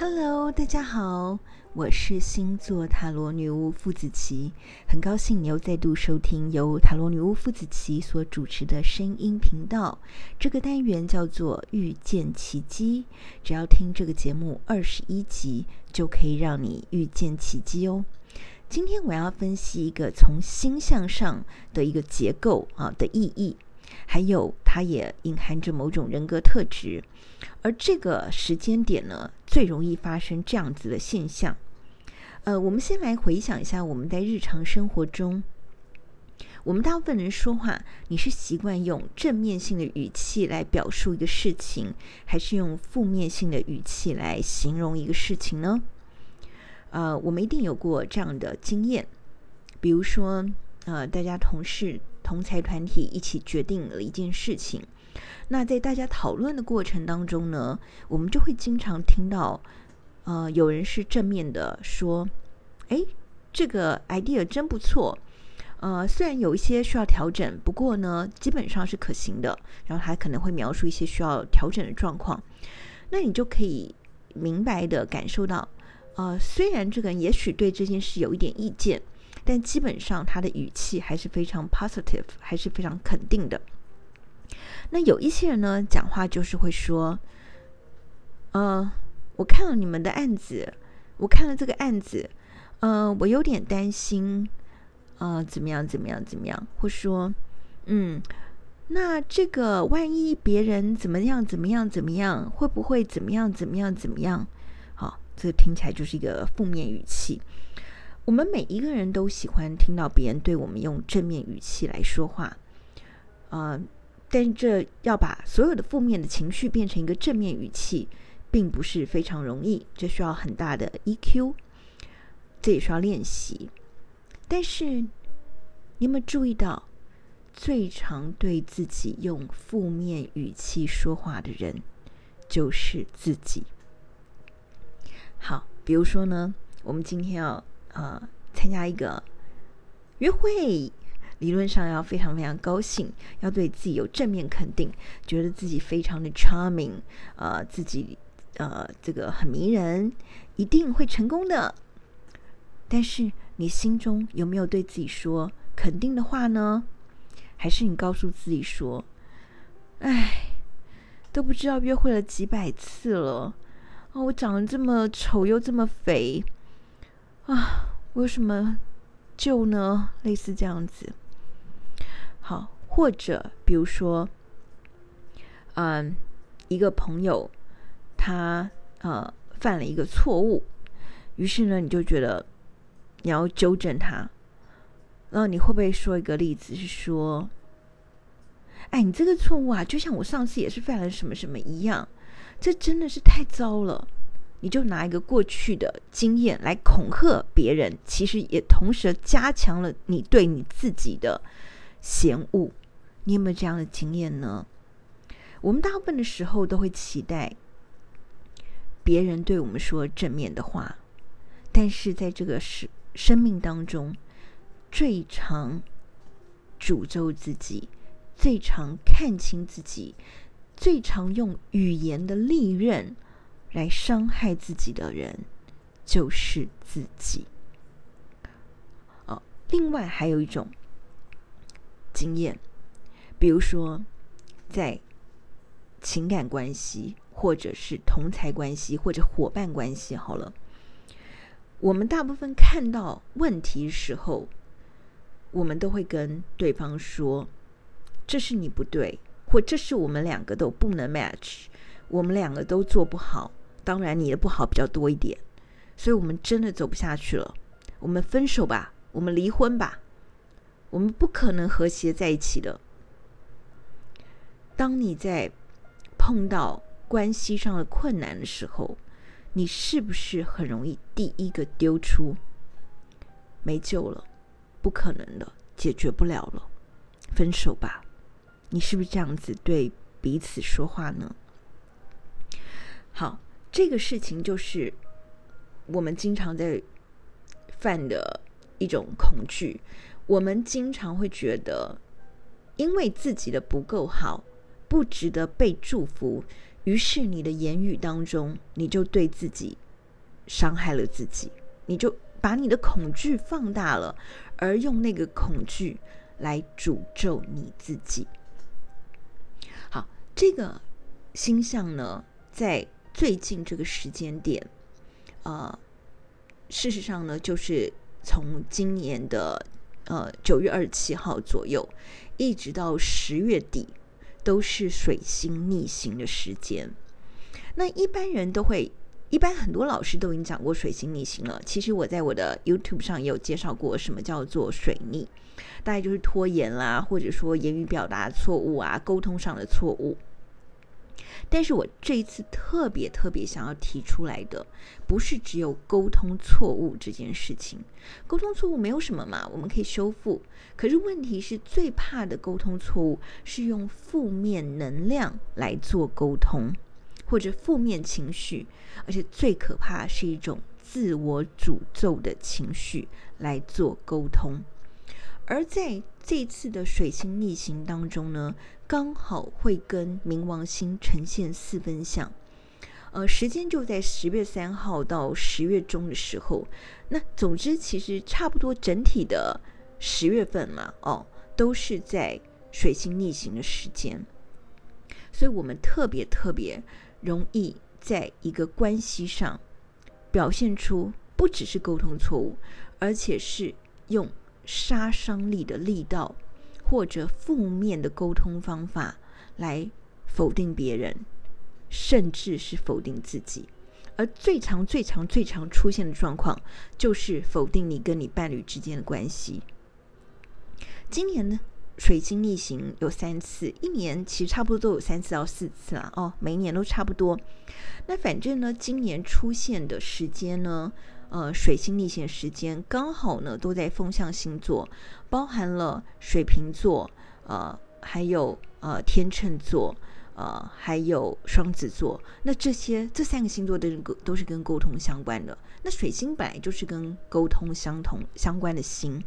Hello，大家好，我是星座塔罗女巫傅子琪，很高兴你又再度收听由塔罗女巫傅子琪所主持的声音频道。这个单元叫做遇见奇迹，只要听这个节目二十一集，就可以让你遇见奇迹哦。今天我要分析一个从星象上的一个结构啊的意义，还有它也隐含着某种人格特质。而这个时间点呢，最容易发生这样子的现象。呃，我们先来回想一下，我们在日常生活中，我们大部分人说话，你是习惯用正面性的语气来表述一个事情，还是用负面性的语气来形容一个事情呢？呃，我们一定有过这样的经验，比如说，呃，大家同事、同财团体一起决定了一件事情。那在大家讨论的过程当中呢，我们就会经常听到，呃，有人是正面的说：“哎，这个 idea 真不错，呃，虽然有一些需要调整，不过呢，基本上是可行的。”然后还可能会描述一些需要调整的状况。那你就可以明白的感受到，呃，虽然这个人也许对这件事有一点意见，但基本上他的语气还是非常 positive，还是非常肯定的。那有一些人呢，讲话就是会说：“呃，我看了你们的案子，我看了这个案子，呃，我有点担心，呃，怎么样，怎么样，怎么样？或说，嗯，那这个万一别人怎么样，怎么样，怎么样，会不会怎么样，怎么样，怎么样？好，这听起来就是一个负面语气。我们每一个人都喜欢听到别人对我们用正面语气来说话，呃。”但这要把所有的负面的情绪变成一个正面语气，并不是非常容易，这需要很大的 EQ，这也需要练习。但是，你有没有注意到，最常对自己用负面语气说话的人，就是自己。好，比如说呢，我们今天要呃参加一个约会。理论上要非常非常高兴，要对自己有正面肯定，觉得自己非常的 charming，呃，自己呃这个很迷人，一定会成功的。但是你心中有没有对自己说肯定的话呢？还是你告诉自己说：“哎，都不知道约会了几百次了，哦，我长得这么丑又这么肥，啊，为什么救呢？”类似这样子。好，或者比如说，嗯，一个朋友他呃犯了一个错误，于是呢，你就觉得你要纠正他，然后你会不会说一个例子是说，哎，你这个错误啊，就像我上次也是犯了什么什么一样，这真的是太糟了。你就拿一个过去的经验来恐吓别人，其实也同时加强了你对你自己的。嫌恶，你有没有这样的经验呢？我们大部分的时候都会期待别人对我们说正面的话，但是在这个生生命当中，最常诅咒自己、最常看清自己、最常用语言的利刃来伤害自己的人，就是自己。哦，另外还有一种。经验，比如说，在情感关系，或者是同才关系，或者伙伴关系，好了，我们大部分看到问题时候，我们都会跟对方说：“这是你不对，或这是我们两个都不能 match，我们两个都做不好。当然，你的不好比较多一点，所以我们真的走不下去了。我们分手吧，我们离婚吧。”我们不可能和谐在一起的。当你在碰到关系上的困难的时候，你是不是很容易第一个丢出“没救了，不可能的，解决不了了，分手吧”？你是不是这样子对彼此说话呢？好，这个事情就是我们经常在犯的一种恐惧。我们经常会觉得，因为自己的不够好，不值得被祝福，于是你的言语当中，你就对自己伤害了自己，你就把你的恐惧放大了，而用那个恐惧来诅咒你自己。好，这个星象呢，在最近这个时间点，呃，事实上呢，就是从今年的呃九月二十七号左右，一直到十月底，都是水星逆行的时间。那一般人都会。一般很多老师都已经讲过水星逆行了。其实我在我的 YouTube 上也有介绍过什么叫做水逆，大概就是拖延啦，或者说言语表达错误啊，沟通上的错误。但是我这一次特别特别想要提出来的，不是只有沟通错误这件事情。沟通错误没有什么嘛，我们可以修复。可是问题是最怕的沟通错误是用负面能量来做沟通。或者负面情绪，而且最可怕是一种自我诅咒的情绪来做沟通。而在这次的水星逆行当中呢，刚好会跟冥王星呈现四分相，呃，时间就在十月三号到十月中的时候。那总之，其实差不多整体的十月份嘛，哦，都是在水星逆行的时间，所以我们特别特别。容易在一个关系上表现出不只是沟通错误，而且是用杀伤力的力道或者负面的沟通方法来否定别人，甚至是否定自己。而最常、最常、最常出现的状况就是否定你跟你伴侣之间的关系。今年呢？水星逆行有三次，一年其实差不多都有三次到四次啦。哦，每一年都差不多。那反正呢，今年出现的时间呢，呃，水星逆行时间刚好呢都在风象星座，包含了水瓶座，呃，还有呃天秤座，呃，还有双子座。那这些这三个星座都是都是跟沟通相关的。那水星本来就是跟沟通相同相关的星，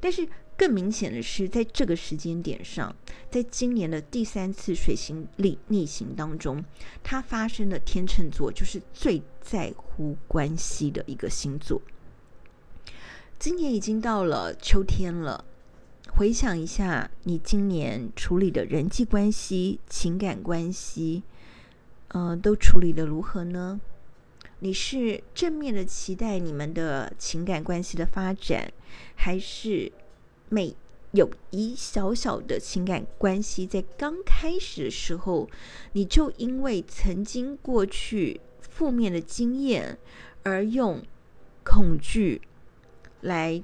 但是。更明显的是，在这个时间点上，在今年的第三次水星逆逆行当中，它发生的天秤座就是最在乎关系的一个星座。今年已经到了秋天了，回想一下你今年处理的人际关系、情感关系，呃，都处理的如何呢？你是正面的期待你们的情感关系的发展，还是？每有一小小的情感关系，在刚开始的时候，你就因为曾经过去负面的经验，而用恐惧来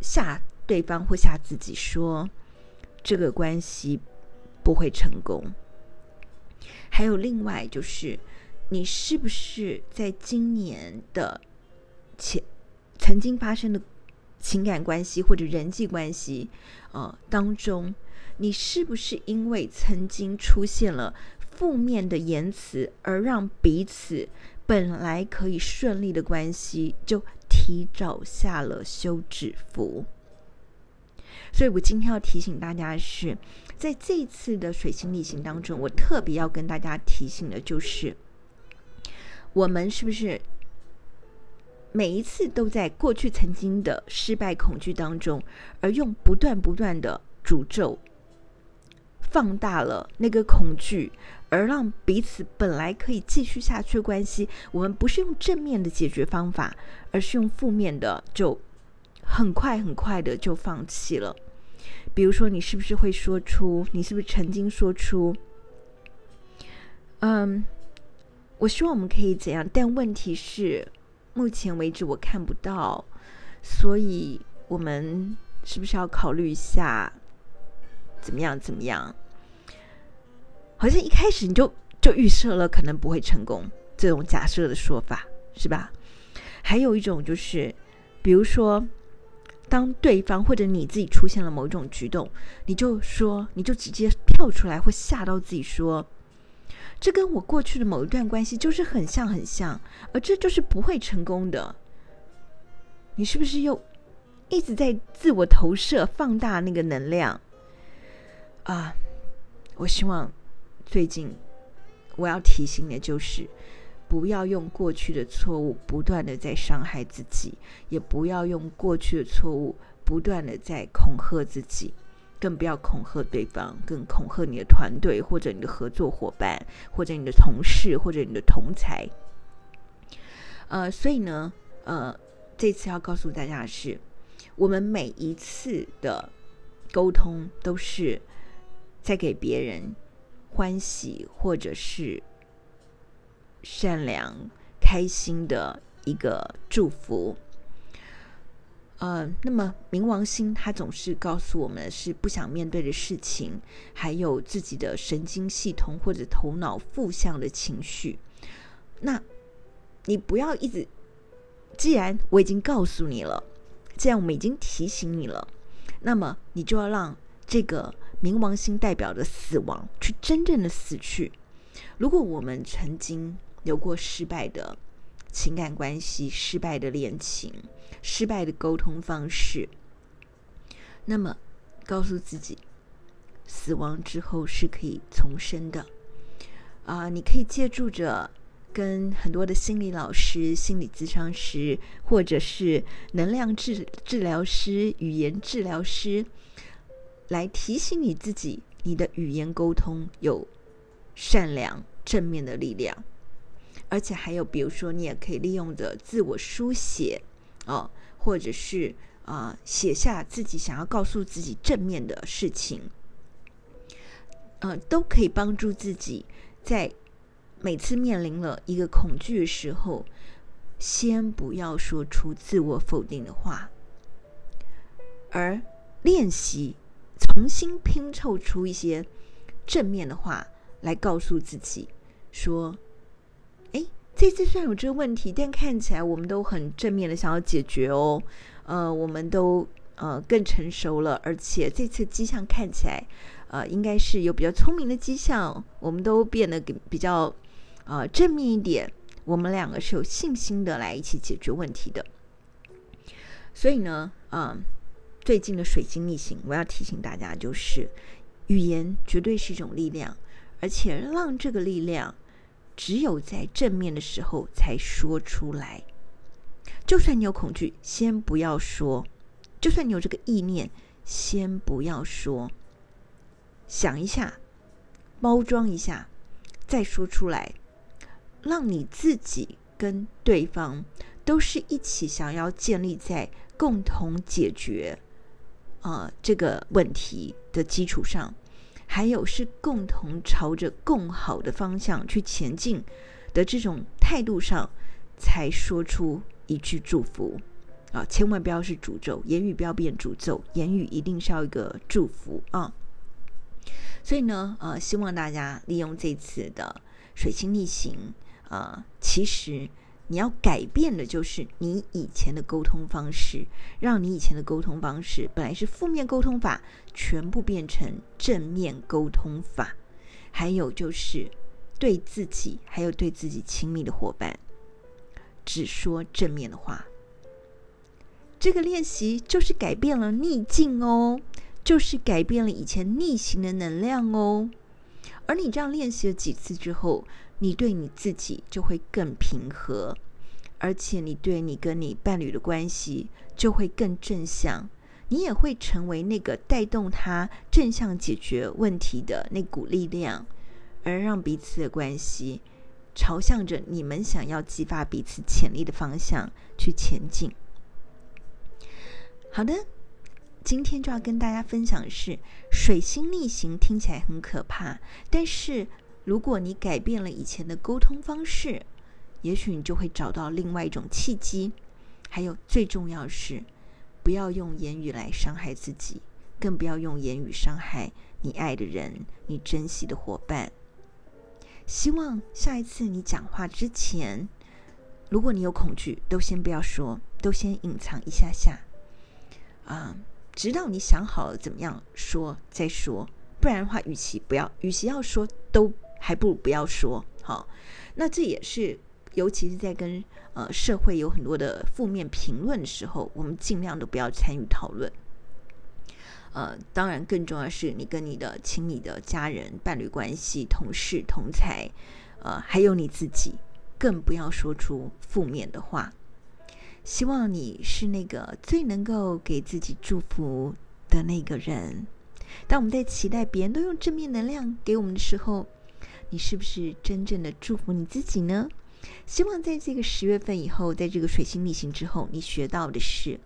吓对方或吓自己，说这个关系不会成功。还有另外就是，你是不是在今年的前曾经发生的？情感关系或者人际关系，呃，当中，你是不是因为曾经出现了负面的言辞，而让彼此本来可以顺利的关系就提早下了休止符？所以我今天要提醒大家的是，在这次的水星逆行当中，我特别要跟大家提醒的就是，我们是不是？每一次都在过去曾经的失败恐惧当中，而用不断不断的诅咒放大了那个恐惧，而让彼此本来可以继续下去的关系，我们不是用正面的解决方法，而是用负面的，就很快很快的就放弃了。比如说，你是不是会说出？你是不是曾经说出？嗯，我希望我们可以怎样？但问题是。目前为止我看不到，所以我们是不是要考虑一下怎么样？怎么样？好像一开始你就就预设了可能不会成功这种假设的说法是吧？还有一种就是，比如说，当对方或者你自己出现了某种举动，你就说，你就直接跳出来会吓到自己说。这跟我过去的某一段关系就是很像很像，而这就是不会成功的。你是不是又一直在自我投射、放大那个能量啊？我希望最近我要提醒的就是，不要用过去的错误不断的在伤害自己，也不要用过去的错误不断的在恐吓自己，更不要恐吓对方，更恐吓你的团队或者你的合作伙伴，或者你的同事，或者你的同才。呃，所以呢，呃，这次要告诉大家的是，我们每一次的沟通都是在给别人欢喜，或者是。善良、开心的一个祝福。呃，那么冥王星它总是告诉我们是不想面对的事情，还有自己的神经系统或者头脑负向的情绪。那你不要一直，既然我已经告诉你了，既然我们已经提醒你了，那么你就要让这个冥王星代表的死亡去真正的死去。如果我们曾经有过失败的情感关系、失败的恋情、失败的沟通方式，那么告诉自己，死亡之后是可以重生的。啊、你可以借助着跟很多的心理老师、心理咨商师，或者是能量治治疗师、语言治疗师，来提醒你自己，你的语言沟通有善良正面的力量。而且还有，比如说，你也可以利用着自我书写，哦，或者是啊、写下自己想要告诉自己正面的事情，呃，都可以帮助自己在每次面临了一个恐惧的时候，先不要说出自我否定的话，而练习重新拼凑出一些正面的话来告诉自己说。这次虽然有这个问题，但看起来我们都很正面的想要解决哦。呃，我们都呃更成熟了，而且这次迹象看起来，呃，应该是有比较聪明的迹象。我们都变得比较呃正面一点。我们两个是有信心的来一起解决问题的。所以呢，嗯、呃，最近的水星逆行，我要提醒大家，就是语言绝对是一种力量，而且让这个力量。只有在正面的时候才说出来。就算你有恐惧，先不要说；就算你有这个意念，先不要说。想一下，包装一下，再说出来，让你自己跟对方都是一起想要建立在共同解决啊、呃、这个问题的基础上。还有是共同朝着更好的方向去前进的这种态度上，才说出一句祝福啊！千万不要是诅咒，言语不要变诅咒，言语一定是要一个祝福啊！所以呢，呃，希望大家利用这次的水星逆行啊，其实。你要改变的就是你以前的沟通方式，让你以前的沟通方式本来是负面沟通法，全部变成正面沟通法。还有就是对自己，还有对自己亲密的伙伴，只说正面的话。这个练习就是改变了逆境哦，就是改变了以前逆行的能量哦。而你这样练习了几次之后，你对你自己就会更平和，而且你对你跟你伴侣的关系就会更正向，你也会成为那个带动他正向解决问题的那股力量，而让彼此的关系朝向着你们想要激发彼此潜力的方向去前进。好的，今天就要跟大家分享的是水星逆行，听起来很可怕，但是。如果你改变了以前的沟通方式，也许你就会找到另外一种契机。还有最重要是，不要用言语来伤害自己，更不要用言语伤害你爱的人、你珍惜的伙伴。希望下一次你讲话之前，如果你有恐惧，都先不要说，都先隐藏一下下，啊，直到你想好了怎么样说再说。不然的话，与其不要，与其要说都。还不如不要说好，那这也是，尤其是在跟呃社会有很多的负面评论的时候，我们尽量都不要参与讨论。呃，当然更重要的是你跟你的亲密的家人、伴侣关系、同事、同才，呃，还有你自己，更不要说出负面的话。希望你是那个最能够给自己祝福的那个人。当我们在期待别人都用正面能量给我们的时候，你是不是真正的祝福你自己呢？希望在这个十月份以后，在这个水星逆行之后，你学到的是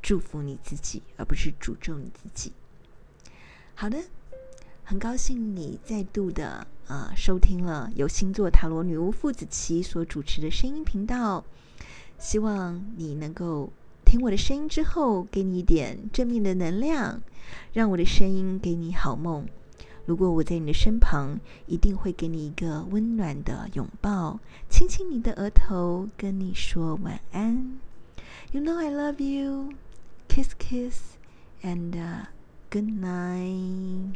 祝福你自己，而不是诅咒你自己。好的，很高兴你再度的呃收听了由星座塔罗女巫傅子琪所主持的声音频道。希望你能够听我的声音之后，给你一点正面的能量，让我的声音给你好梦。如果我在你的身旁，一定会给你一个温暖的拥抱，亲亲你的额头，跟你说晚安。You know I love you. Kiss, kiss, and、good night.